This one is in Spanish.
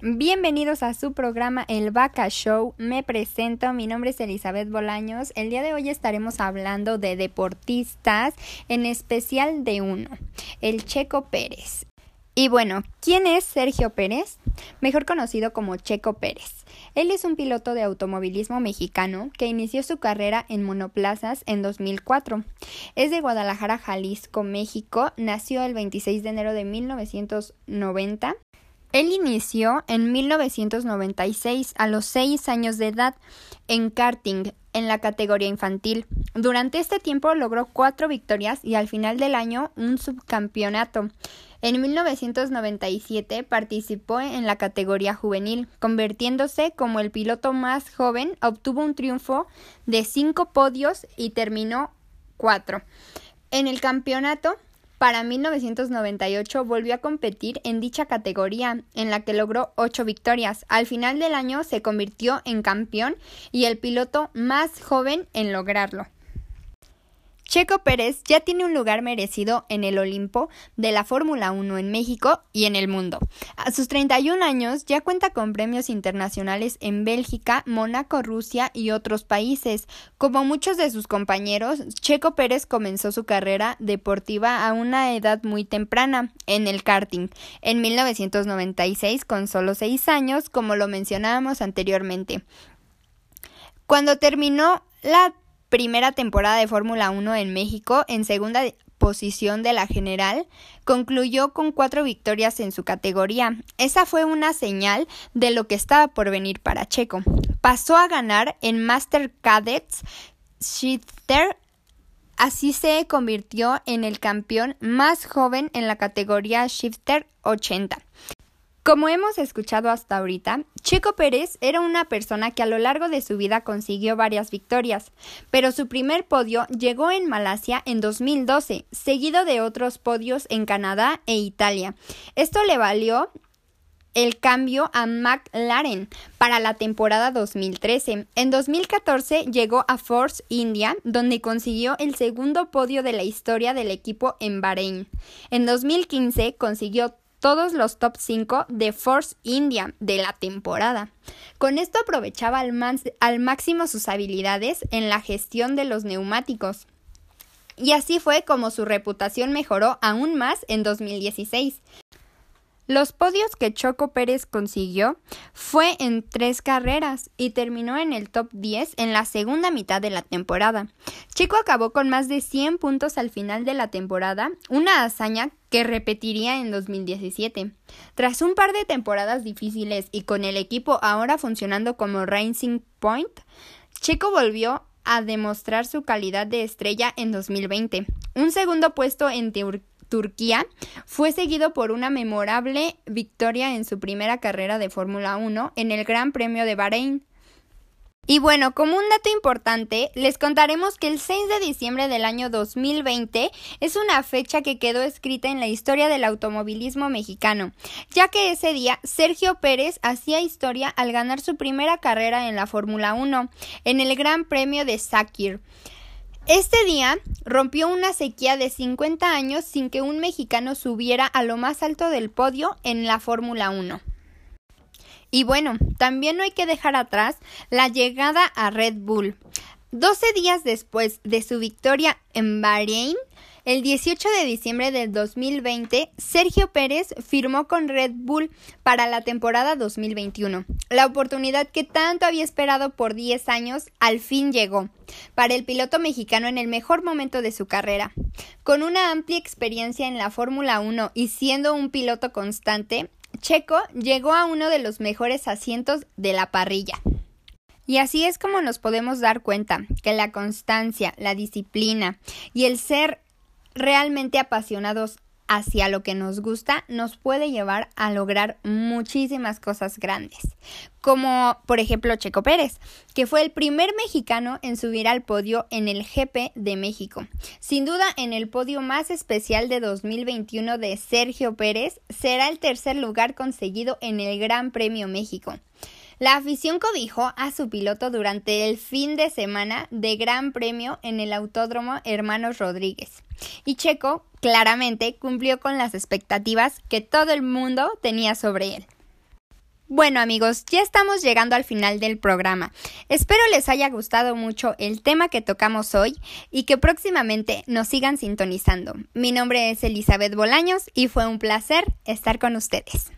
Bienvenidos a su programa El Vaca Show. Me presento, mi nombre es Elizabeth Bolaños. El día de hoy estaremos hablando de deportistas, en especial de uno, el Checo Pérez. Y bueno, ¿quién es Sergio Pérez? Mejor conocido como Checo Pérez. Él es un piloto de automovilismo mexicano que inició su carrera en monoplazas en 2004. Es de Guadalajara, Jalisco, México. Nació el 26 de enero de 1990 él inició en 1996 a los 6 años de edad en karting en la categoría infantil. Durante este tiempo logró cuatro victorias y al final del año un subcampeonato. En 1997 participó en la categoría juvenil, convirtiéndose como el piloto más joven, obtuvo un triunfo de cinco podios y terminó cuatro. En el campeonato para 1998 volvió a competir en dicha categoría, en la que logró ocho victorias. Al final del año se convirtió en campeón y el piloto más joven en lograrlo. Checo Pérez ya tiene un lugar merecido en el Olimpo de la Fórmula 1 en México y en el mundo. A sus 31 años ya cuenta con premios internacionales en Bélgica, Mónaco, Rusia y otros países. Como muchos de sus compañeros, Checo Pérez comenzó su carrera deportiva a una edad muy temprana en el karting, en 1996 con solo 6 años, como lo mencionábamos anteriormente. Cuando terminó la primera temporada de Fórmula 1 en México en segunda posición de la general, concluyó con cuatro victorias en su categoría. Esa fue una señal de lo que estaba por venir para Checo. Pasó a ganar en Master Cadets Shifter Así se convirtió en el campeón más joven en la categoría Shifter 80. Como hemos escuchado hasta ahorita, Checo Pérez era una persona que a lo largo de su vida consiguió varias victorias, pero su primer podio llegó en Malasia en 2012, seguido de otros podios en Canadá e Italia. Esto le valió el cambio a McLaren para la temporada 2013. En 2014 llegó a Force India, donde consiguió el segundo podio de la historia del equipo en Bahrein. En 2015 consiguió todos los top 5 de Force India de la temporada. Con esto aprovechaba al, al, máximo sus habilidades en la gestión de los neumáticos. Y así fue como su reputación mejoró aún más en 2016. Los podios que Choco Pérez consiguió fue en tres carreras y terminó en el top 10 en la segunda mitad de la temporada. Chico acabó con más de 100 puntos al final de la temporada, una hazaña que repetiría en 2017. Tras un par de temporadas difíciles y con el equipo ahora funcionando como Racing Point, Chico volvió a demostrar su calidad de estrella en 2020. Un segundo puesto en Turquía, fue seguido por una memorable victoria en su primera carrera de Fórmula 1 en el Gran Premio de Bahrein. Y bueno, como un dato importante, les contaremos que el 6 de diciembre del año 2020 es una fecha que quedó escrita en la historia del automovilismo mexicano, ya que ese día Sergio Pérez hacía historia al ganar su primera carrera en la Fórmula 1, en el Gran Premio de Sakir. Este día rompió una sequía de 50 años sin que un mexicano subiera a lo más alto del podio en la Fórmula 1. Y bueno, también no hay que dejar atrás la llegada a Red Bull. 12 días después de su victoria en Bahrein, el 18 de diciembre del 2020, Sergio Pérez firmó con Red Bull para la temporada 2021. La oportunidad que tanto había esperado por 10 años al fin llegó para el piloto mexicano en el mejor momento de su carrera. Con una amplia experiencia en la Fórmula 1 y siendo un piloto constante, Checo llegó a uno de los mejores asientos de la parrilla. Y así es como nos podemos dar cuenta que la constancia, la disciplina y el ser realmente apasionados hacia lo que nos gusta nos puede llevar a lograr muchísimas cosas grandes, como por ejemplo Checo Pérez, que fue el primer mexicano en subir al podio en el GP de México. Sin duda, en el podio más especial de 2021 de Sergio Pérez será el tercer lugar conseguido en el Gran Premio México. La afición cobijó a su piloto durante el fin de semana de Gran Premio en el Autódromo Hermanos Rodríguez. Y Checo claramente cumplió con las expectativas que todo el mundo tenía sobre él. Bueno amigos, ya estamos llegando al final del programa. Espero les haya gustado mucho el tema que tocamos hoy y que próximamente nos sigan sintonizando. Mi nombre es Elizabeth Bolaños y fue un placer estar con ustedes.